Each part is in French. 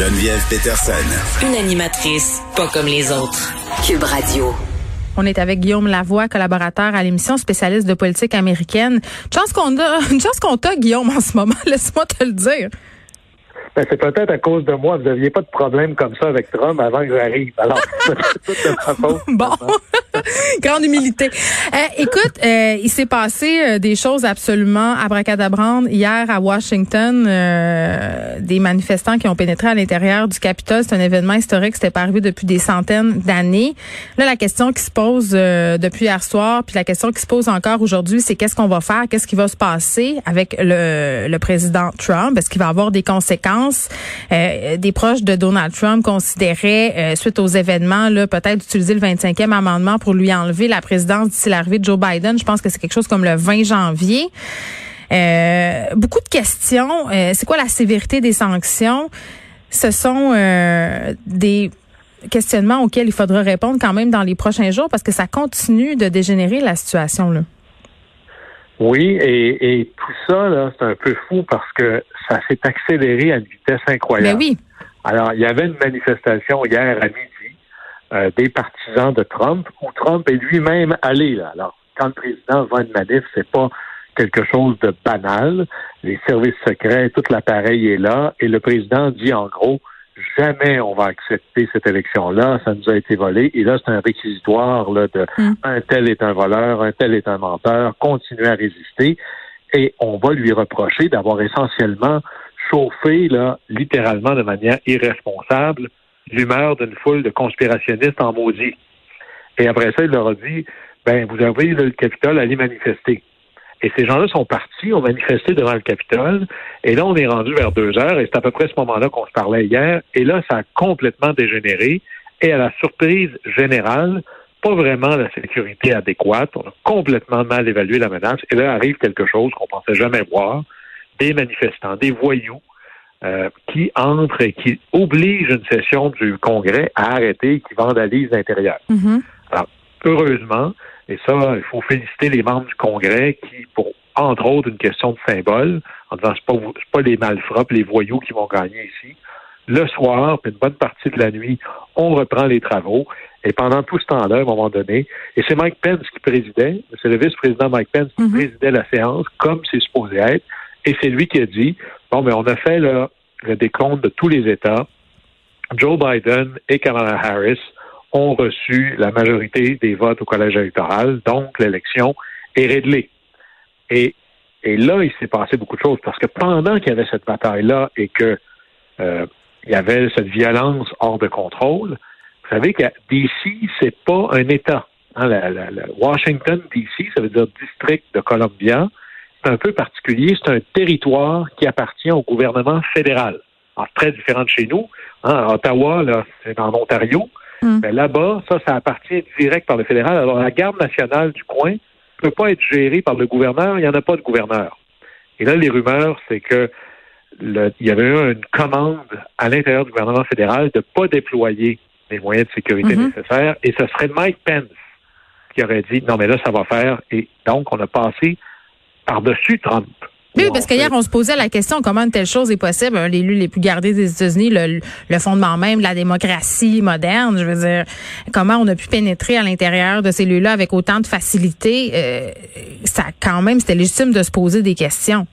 Geneviève Peterson. Une animatrice pas comme les autres. Cube Radio. On est avec Guillaume Lavoie, collaborateur à l'émission spécialiste de politique américaine. Une chance qu'on a, une chance qu'on t'a, Guillaume, en ce moment. Laisse-moi te le dire. Ben, c'est peut-être à cause de moi. Vous n'aviez pas de problème comme ça avec Trump avant que j'arrive. Alors, c'est Bon. Grande humilité. Euh, écoute, euh, il s'est passé euh, des choses absolument abracadabrantes hier à Washington. des manifestants qui ont pénétré à l'intérieur du Capitole. C'est un événement historique. C'était pas arrivé depuis des centaines d'années. Là, la question qui se pose depuis hier soir, puis la question qui se pose encore aujourd'hui, c'est qu'est-ce qu'on va faire? Qu'est-ce qui va se passer avec le, le président Trump? Est-ce qu'il va avoir des conséquences? Euh, des proches de Donald Trump considéraient, euh, suite aux événements, là, peut-être utiliser le 25e amendement pour lui enlever la présidence d'ici l'arrivée de Joe Biden. Je pense que c'est quelque chose comme le 20 janvier. Euh, beaucoup de questions. c'est quoi la sévérité des sanctions? Ce sont des questionnements auxquels il faudra répondre quand même dans les prochains jours parce que ça continue de dégénérer la situation. Là. Oui, et, et tout ça, c'est un peu fou parce que ça s'est accéléré à une vitesse incroyable. Mais ben oui. Alors, il y avait une manifestation hier à midi euh, des partisans de Trump où Trump est lui-même allé là. Alors, quand le président va à une manif, c'est pas quelque chose de banal. Les services secrets, tout l'appareil est là, et le président dit en gros jamais on va accepter cette élection-là, ça nous a été volé. Et là, c'est un réquisitoire là, de hmm. un tel est un voleur, un tel est un menteur, continuez à résister. Et on va lui reprocher d'avoir essentiellement chauffé, là, littéralement de manière irresponsable, l'humeur d'une foule de conspirationnistes en maudit. Et après ça, il leur a dit, ben, vous avez le Capitole à aller manifester. Et ces gens-là sont partis, ont manifesté devant le Capitole. Et là, on est rendu vers deux heures, et c'est à peu près ce moment-là qu'on se parlait hier. Et là, ça a complètement dégénéré. Et à la surprise générale, pas vraiment la sécurité adéquate. On a complètement mal évalué la menace. Et là arrive quelque chose qu'on pensait jamais voir. Des manifestants, des voyous, euh, qui entrent et qui obligent une session du Congrès à arrêter, qui vandalisent l'intérieur. Mm-hmm. Alors, heureusement, et ça, il faut féliciter les membres du Congrès qui, pour entre autres une question de symbole, en disant c'est pas pas les malfrats, les voyous qui vont gagner ici. Le soir, puis une bonne partie de la nuit, on reprend les travaux. Et pendant tout ce temps-là, à un moment donné, et c'est Mike Pence qui présidait, c'est le vice-président Mike Pence qui mhm. présidait la séance, comme c'est supposé être, et c'est lui qui a dit, bon, mais on a fait le, le décompte de tous les États. Joe Biden et Kamala Harris ont reçu la majorité des votes au collège électoral, donc l'élection est réglée. Et, et là, il s'est passé beaucoup de choses parce que pendant qu'il y avait cette bataille-là et que euh, y avait cette violence hors de contrôle, vous savez que DC, c'est pas un État. Hein, Washington DC, ça veut dire district de Columbia. C'est un peu particulier. C'est un territoire qui appartient au gouvernement fédéral. Alors, très différent de chez nous. Hein, Ottawa, là, c'est en Ontario. Hmm. Là-bas, ça, ça appartient direct par le fédéral. Alors, la garde nationale du coin ne peut pas être gérée par le gouverneur. Il n'y en a pas de gouverneur. Et là, les rumeurs, c'est que il y avait eu une commande à l'intérieur du gouvernement fédéral de ne pas déployer les moyens de sécurité hmm. nécessaires. Et ce serait Mike Pence qui aurait dit non, mais là, ça va faire. Et donc, on a passé par-dessus Trump. Oui, parce qu'hier, on se posait la question comment une telle chose est possible? L'élu les plus gardés des États-Unis, le, fondement même de la démocratie moderne, je veux dire, comment on a pu pénétrer à l'intérieur de ces lieux-là avec autant de facilité, euh, ça quand même, c'était légitime de se poser des questions.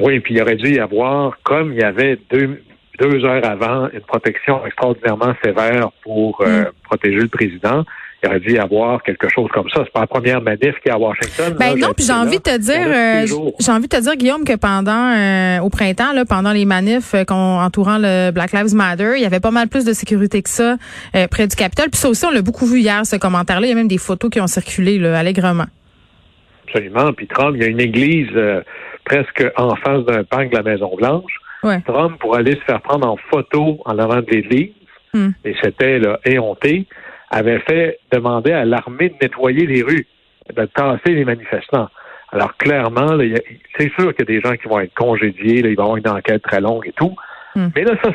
Oui, puis il aurait dû y avoir, comme il y avait deux, deux heures avant, une protection extraordinairement sévère pour euh, mm. protéger le président il aurait dû y avoir quelque chose comme ça. C'est pas la première manif qu'il y a à Washington. Ben non, puis j'ai envie de te dire, euh, j'ai envie de te dire, Guillaume, que pendant euh, au printemps, là, pendant les manifs euh, entourant le Black Lives Matter, il y avait pas mal plus de sécurité que ça près du Capitole. Puis ça aussi, on l'a beaucoup vu hier, ce commentaire-là. Il y a même des photos qui ont circulé là, allègrement. Absolument. Puis Trump, il y a une église presque en face d'un parc de la Maison Blanche. Ouais. Trump, pour aller se faire prendre en photo en avant de l'église, Hmm. et c'était là, éhonté, avait fait demander à l'armée de nettoyer les rues, de tasser les manifestants. Alors clairement, c'est sûr qu'il y a des gens qui vont être congédiés, là, il va y avoir une enquête très longue et tout. Hmm. Mais là, ça,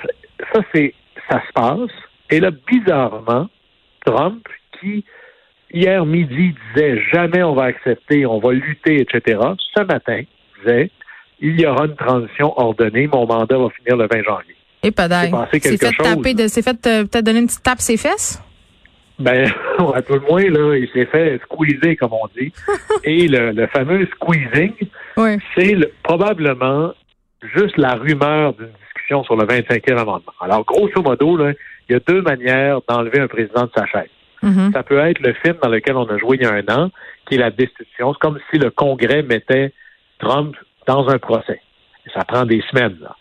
ça, c'est, ça se passe. Et là, bizarrement, Trump, qui hier midi disait jamais on va accepter, on va lutter, etc., ce matin disait il y aura une transition ordonnée, mon mandat va finir le 20 janvier. Et pas C'est fait chose. taper de, c'est fait euh, peut-être donner une petite tape ses fesses? Ben, à tout le moins, là, il s'est fait squeezer, comme on dit. Et le, le fameux squeezing, Oui. c'est le- probablement juste la rumeur d'une discussion sur le 25e amendement. Alors, grosso modo, là, il y a deux manières d'enlever un président de sa chaise. Mhm. Ça peut être le film dans lequel on a joué il y a un an, qui est la destitution. C'est comme si le Congrès mettait Trump dans un procès. Et ça prend des semaines. là.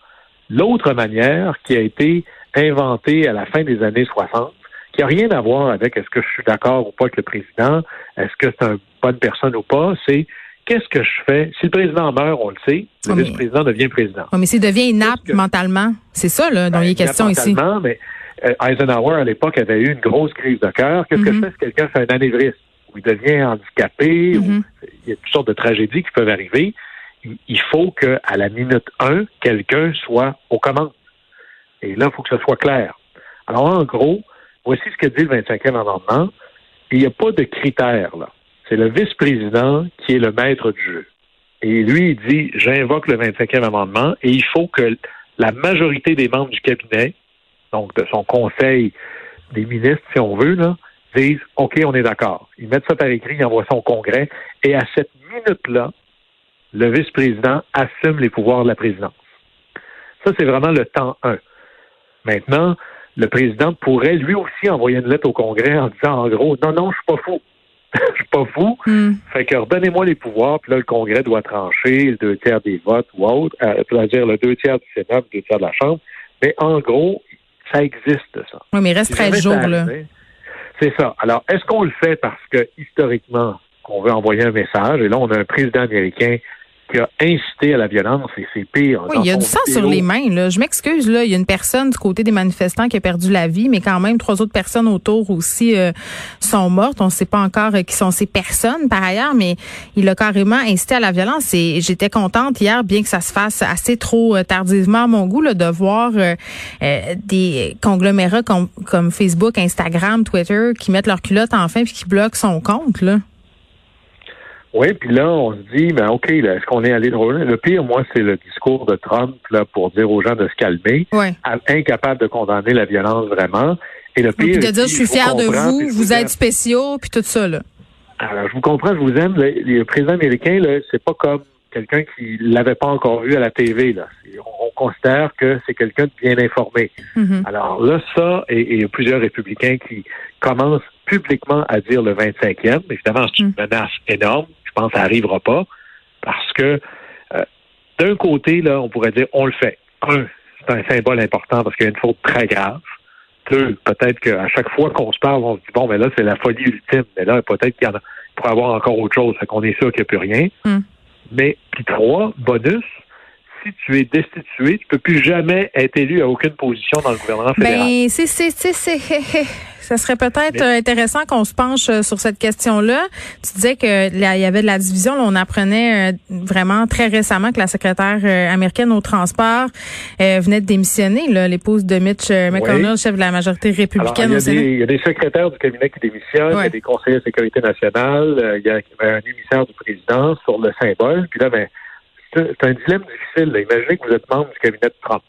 L'autre manière qui a été inventée à la fin des années 60, qui n'a rien à voir avec est-ce que je suis d'accord ou pas avec le président, est-ce que c'est une bonne personne ou pas, c'est qu'est-ce que je fais? Si le président meurt, on le sait, le vice-président devient président. Ouais, mais s'il devient inapte que- mentalement, c'est ça là, dont il est Ben, question ici. mentalement, Mais euh, Eisenhower, à l'époque, avait eu une grosse crise de cœur. Qu'est-ce que Mhm. je fais si quelqu'un fait un anévrisme? Ou il devient handicapé Mhm. ou il y a toutes sortes de tragédies qui peuvent arriver? Il- Il faut qu'à la minute 1, quelqu'un soit aux commandes. Et là, il faut que ce soit clair. Alors, en gros, voici ce que dit le 25e amendement. Il n'y a pas de critères, là. C'est le vice-président qui est le maître du jeu. Et lui, il dit, j'invoque le 25e amendement et il faut que la majorité des membres du cabinet, donc de son conseil des ministres, si on veut, disent, OK, on est d'accord. Ils mettent ça par écrit, ils envoient ça au Congrès. Et à cette minute-là, le vice-président assume les pouvoirs de la présidence. Ça, c'est vraiment le temps 1. Maintenant, le président pourrait lui aussi envoyer une lettre au Congrès en disant, en gros, non, non, je suis pas fou. Je suis pas fou. Hmm. Fait que redonnez-moi les pouvoirs, puis là, le Congrès doit trancher, le deux tiers des votes ou autre, euh, c'est-à-dire le deux tiers du Sénat, le deux tiers de la Chambre. Mais en gros, ça existe, ça. Oui, mais il reste Si 13 jamais jours là. C'est ça. Alors, est-ce qu'on le fait parce que, historiquement, qu'on veut envoyer un message, et là, on a un président américain qui a incité à la violence, et c'est pire. Oui, il y a du sang sur les mains. Là. Je m'excuse, là. Il y a une personne du côté des manifestants qui a perdu la vie, mais quand même, trois autres personnes autour aussi euh, sont mortes. On ne sait pas encore euh, qui sont ces personnes, par ailleurs, mais il a carrément incité à la violence. Et j'étais contente hier, bien que ça se fasse assez trop euh, tardivement à mon goût, là, de voir euh, euh, des conglomérats comme, comme Facebook, Instagram, Twitter qui mettent leur culotte enfin puis qui bloquent son compte. Là. Oui, puis là, on se dit, ben OK, là, est-ce qu'on est allé trop loin? Le pire, moi, c'est le discours de Trump là, pour dire aux gens de se calmer, Ouais. à- incapable de condamner la violence vraiment. Et le Puis pire, de dire, je suis vous fier de vous, puis vous êtes spéciaux, puis tout ça. Là. Alors, je vous comprends, je vous aime. Le, le président américain, là, c'est pas comme quelqu'un qui l'avait pas encore vu à la TV. Là. On, on considère que c'est quelqu'un de bien informé. Mhm. Alors là, ça, et, et il y a plusieurs républicains qui commencent publiquement à dire le 25e. Évidemment, c'est une Mm. menace énorme. Je pense que ça n'arrivera pas parce que euh, d'un côté, là, on pourrait dire on le fait. Un, c'est un symbole important parce qu'il y a une faute très grave. Deux, peut-être qu'à chaque fois qu'on se parle, on se dit bon, mais là, c'est la folie ultime. Mais là, peut-être qu'il y en a il pourrait y avoir encore autre chose. Fait qu'on est sûr qu'il n'y a plus rien. Mm. Mais puis trois, bonus, si tu es destitué, tu peux plus jamais être élu à aucune position dans le gouvernement fédéral. Ben, c'est, c'est, c'est, c'est, ça serait peut-être Mais- intéressant qu'on se penche euh, sur cette question-là. Tu disais que là, il y avait de la division. Là, on apprenait euh, vraiment très récemment que la secrétaire euh, américaine au transport euh, venait de démissionner, là, l'épouse de Mitch McConnell, Oui. chef de la majorité Alors, républicaine il y, a des, il y a des secrétaires du cabinet qui démissionnent, il y a des conseillers de sécurité nationale, il y a un émissaire du président sur le symbole. Puis là, ben, c'est un dilemme difficile. là. Imaginez que vous êtes membre du cabinet de Trump,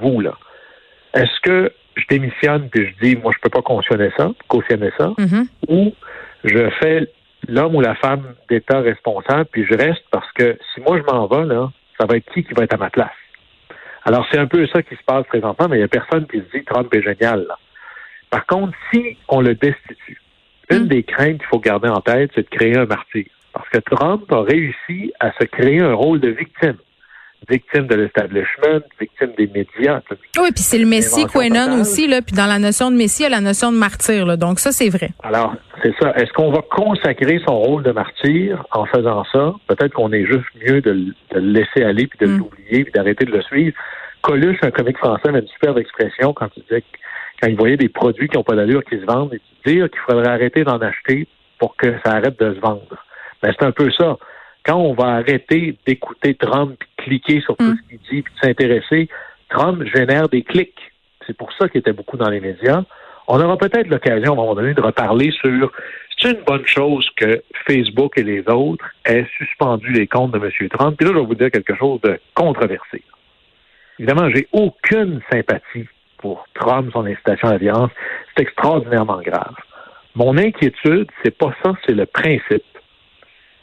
vous, là. Est-ce que je démissionne puis je dis, moi, je peux pas cautionner ça, cautionner ça, Mhm. ou je fais l'homme ou la femme d'État responsable, puis je reste parce que si moi je m'en vais, là, ça va être qui qui va être à ma place? Alors, c'est un peu ça qui se passe présentement, mais il n'y a personne qui se dit Trump est génial. Là. Par contre, si on le destitue, une Mm. des craintes qu'il faut garder en tête, c'est de créer un martyr. Parce que Trump a réussi à se créer un rôle de victime. Victime de l'establishment, victime des médias. Oui, puis c'est le Messie Quenon aussi, là. Puis dans la notion de Messie, il y a la notion de martyr, là. Donc ça, c'est vrai. Alors, c'est ça. Est-ce qu'on va consacrer son rôle de martyr en faisant ça? Peut-être qu'on est juste mieux de, le- de le laisser aller, puis de Mm. l'oublier, puis d'arrêter de le suivre. Coluche, un comique français, avait une superbe expression quand il disait quand il voyait des produits qui n'ont pas d'allure qui se vendent, et dire qu'il faudrait arrêter d'en acheter pour que ça arrête de se vendre. Ben, c'est un peu ça. Quand on va arrêter d'écouter Trump, cliquer sur tout mm. ce qu'il dit, puis de s'intéresser, Trump génère des clics. C'est pour ça qu'il était beaucoup dans les médias. On aura peut-être l'occasion à un moment donné de reparler sur c'est une bonne chose que Facebook et les autres aient suspendu les comptes de M. Trump. Puis là, je vais vous dire quelque chose de controversé. Évidemment, j'ai aucune sympathie pour Trump, son incitation à la violence. C'est extraordinairement grave. Mon inquiétude, c'est pas ça, c'est le principe.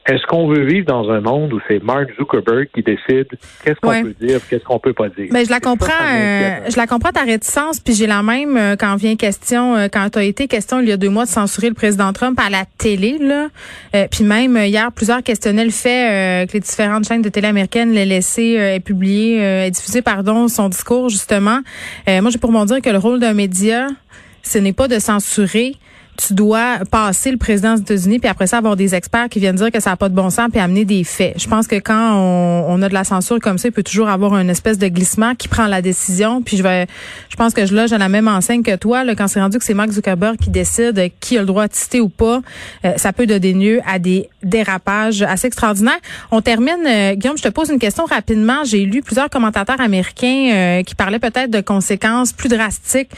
Est-ce qu'on veut vivre dans un monde où c'est Mark Zuckerberg qui décide qu'est-ce qu'on peut dire, qu'est-ce qu'on peut pas dire? Mais ben, je la comprends, euh, je la comprends ta réticence, puis j'ai la même euh, quand vient question, euh, quand a été question il y a deux mois de censurer le président Trump à la télé, là, puis même hier plusieurs questionnaient le fait que les différentes chaînes de télé américaines l'aient laissé publier, diffuser pardon son discours justement. moi j'ai pour mon dire que le rôle d'un média, ce n'est pas de censurer, tu dois passer le président des États-Unis, puis après ça, avoir des experts qui viennent dire que ça n'a pas de bon sens, puis amener des faits. Je pense que quand on, a de la censure comme ça, il peut toujours avoir une espèce de glissement qui prend la décision. Puis je vais, je pense que je loge la même enseigne que toi. Là, quand c'est rendu que c'est Mark Zuckerberg qui décide qui a le droit de citer ou pas, euh, ça peut donner lieu à des dérapages assez extraordinaires. On termine, euh, Guillaume, je te pose une question rapidement. J'ai lu plusieurs commentateurs américains euh, qui parlaient peut-être de conséquences plus drastiques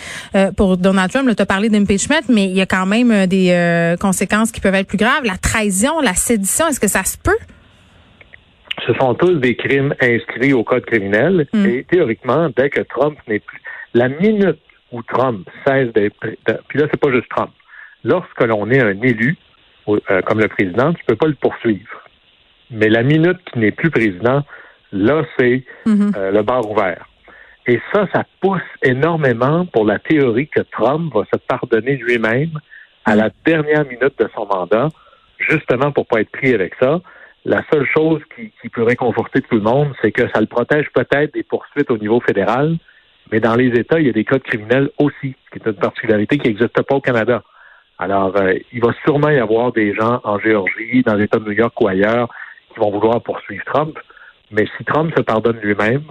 pour Donald Trump. Tu as parlé d'impeachment, mais il y a quand même même euh, des euh, conséquences qui peuvent être plus graves. La trahison, la sédition, est-ce que ça se peut? Ce sont tous des crimes inscrits au code criminel hmm. et théoriquement, dès que Trump n'est plus, la minute où Trump cesse d'être, puis là c'est pas juste Trump, lorsque l'on est un élu euh, comme le président, tu peux pas le poursuivre. Mais la minute qu'il n'est plus président, là c'est hmm. le bar ouvert. Et ça, ça pousse énormément pour la théorie que Trump va se pardonner lui-même à la dernière minute de son mandat, justement pour pas être pris avec ça. La seule chose qui, qui peut réconforter tout le monde, c'est que ça le protège peut-être des poursuites au niveau fédéral, mais dans les États, il y a des codes criminels aussi, ce qui est une particularité qui n'existe pas au Canada. Alors, euh, il va sûrement y avoir des gens en Géorgie, dans l'État de New York ou ailleurs, qui vont vouloir poursuivre Trump. Mais si Trump se pardonne lui-même,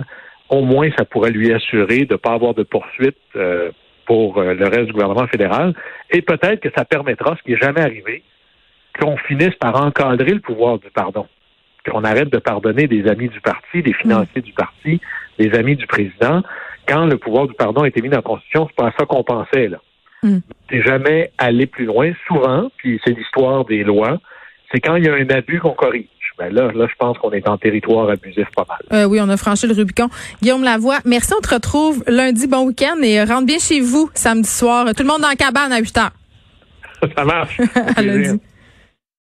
au moins ça pourrait lui assurer de ne pas avoir de poursuite euh, pour euh, le reste du gouvernement fédéral. Et peut-être que ça permettra, ce qui n'est jamais arrivé, qu'on finisse par encadrer le pouvoir du pardon. Qu'on arrête de pardonner des amis du parti, des financiers du parti, des amis du président. Quand le pouvoir du pardon a été mis dans la Constitution, c'est pas à ça qu'on pensait, là. Mm. C'est jamais aller plus loin. Souvent, puis c'est l'histoire des lois, c'est quand il y a un abus qu'on corrige. Ben là, là, je pense qu'on est en territoire abusif pas mal. Euh, oui, on a franchi le Rubicon. Guillaume Lavoie, merci. On te retrouve lundi. Bon week-end et rentre bien chez vous samedi soir. Tout le monde dans la cabane à 8 heures. Ça marche. à lundi.